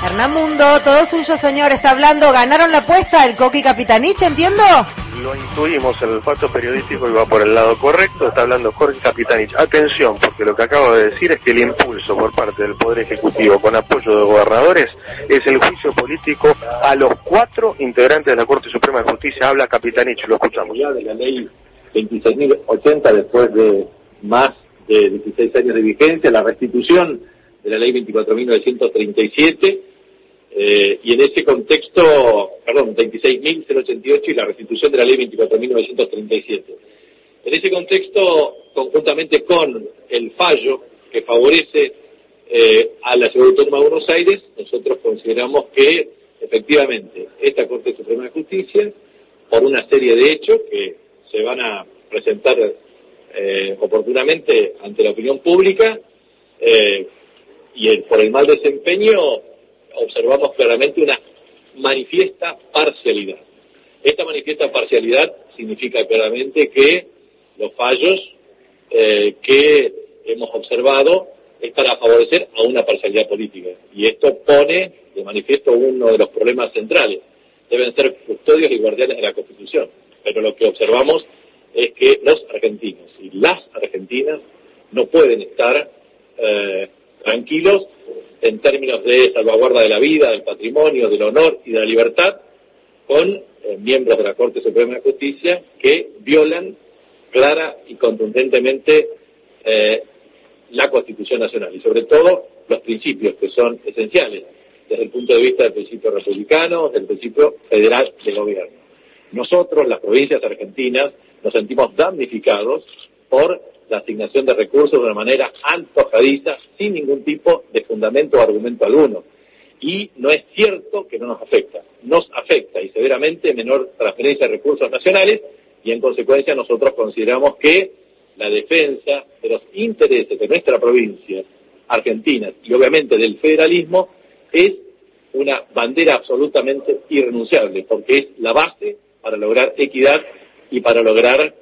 Hernán Mundo, todo suyo, señor, está hablando. ¿Ganaron la apuesta el Coqui Capitanich, entiendo? Lo intuimos, el olfato periodístico iba por el lado correcto, está hablando Jorge Capitanich. Atención, porque lo que acabo de decir es que el impulso por parte del Poder Ejecutivo con apoyo de gobernadores es el juicio político a los cuatro integrantes de la Corte Suprema de Justicia. Habla Capitanich, lo escuchamos. Ya de la ley 26.080 después de más de 16 años de vigencia, la restitución de la ley 24.937 eh, y en ese contexto, perdón, 26.088 y la restitución de la ley 24.937. En ese contexto, conjuntamente con el fallo que favorece eh, a la Ciudad Autónoma de Buenos Aires, nosotros consideramos que efectivamente esta Corte Suprema de Justicia, por una serie de hechos que se van a presentar eh, oportunamente ante la opinión pública, y el, por el mal desempeño observamos claramente una manifiesta parcialidad. Esta manifiesta parcialidad significa claramente que los fallos eh, que hemos observado es para favorecer a una parcialidad política. Y esto pone de manifiesto uno de los problemas centrales. Deben ser custodios y guardianes de la Constitución. Pero lo que observamos es que los argentinos y las argentinas no pueden estar eh, tranquilos en términos de salvaguarda de la vida, del patrimonio, del honor y de la libertad, con eh, miembros de la Corte Suprema de Justicia que violan clara y contundentemente eh, la Constitución Nacional y sobre todo los principios que son esenciales desde el punto de vista del principio republicano, del principio federal de gobierno. Nosotros, las provincias argentinas, nos sentimos damnificados por la asignación de recursos de una manera antojadiza, sin ningún tipo de fundamento o argumento alguno. Y no es cierto que no nos afecta. Nos afecta y severamente menor transferencia de recursos nacionales y en consecuencia nosotros consideramos que la defensa de los intereses de nuestra provincia, Argentina, y obviamente del federalismo, es una bandera absolutamente irrenunciable, porque es la base para lograr equidad y para lograr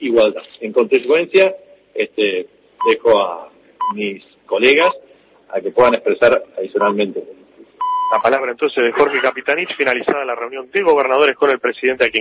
igualdad. En consecuencia, este, dejo a mis colegas a que puedan expresar adicionalmente. La palabra entonces de Jorge Capitanich, finalizada la reunión de gobernadores con el presidente aquí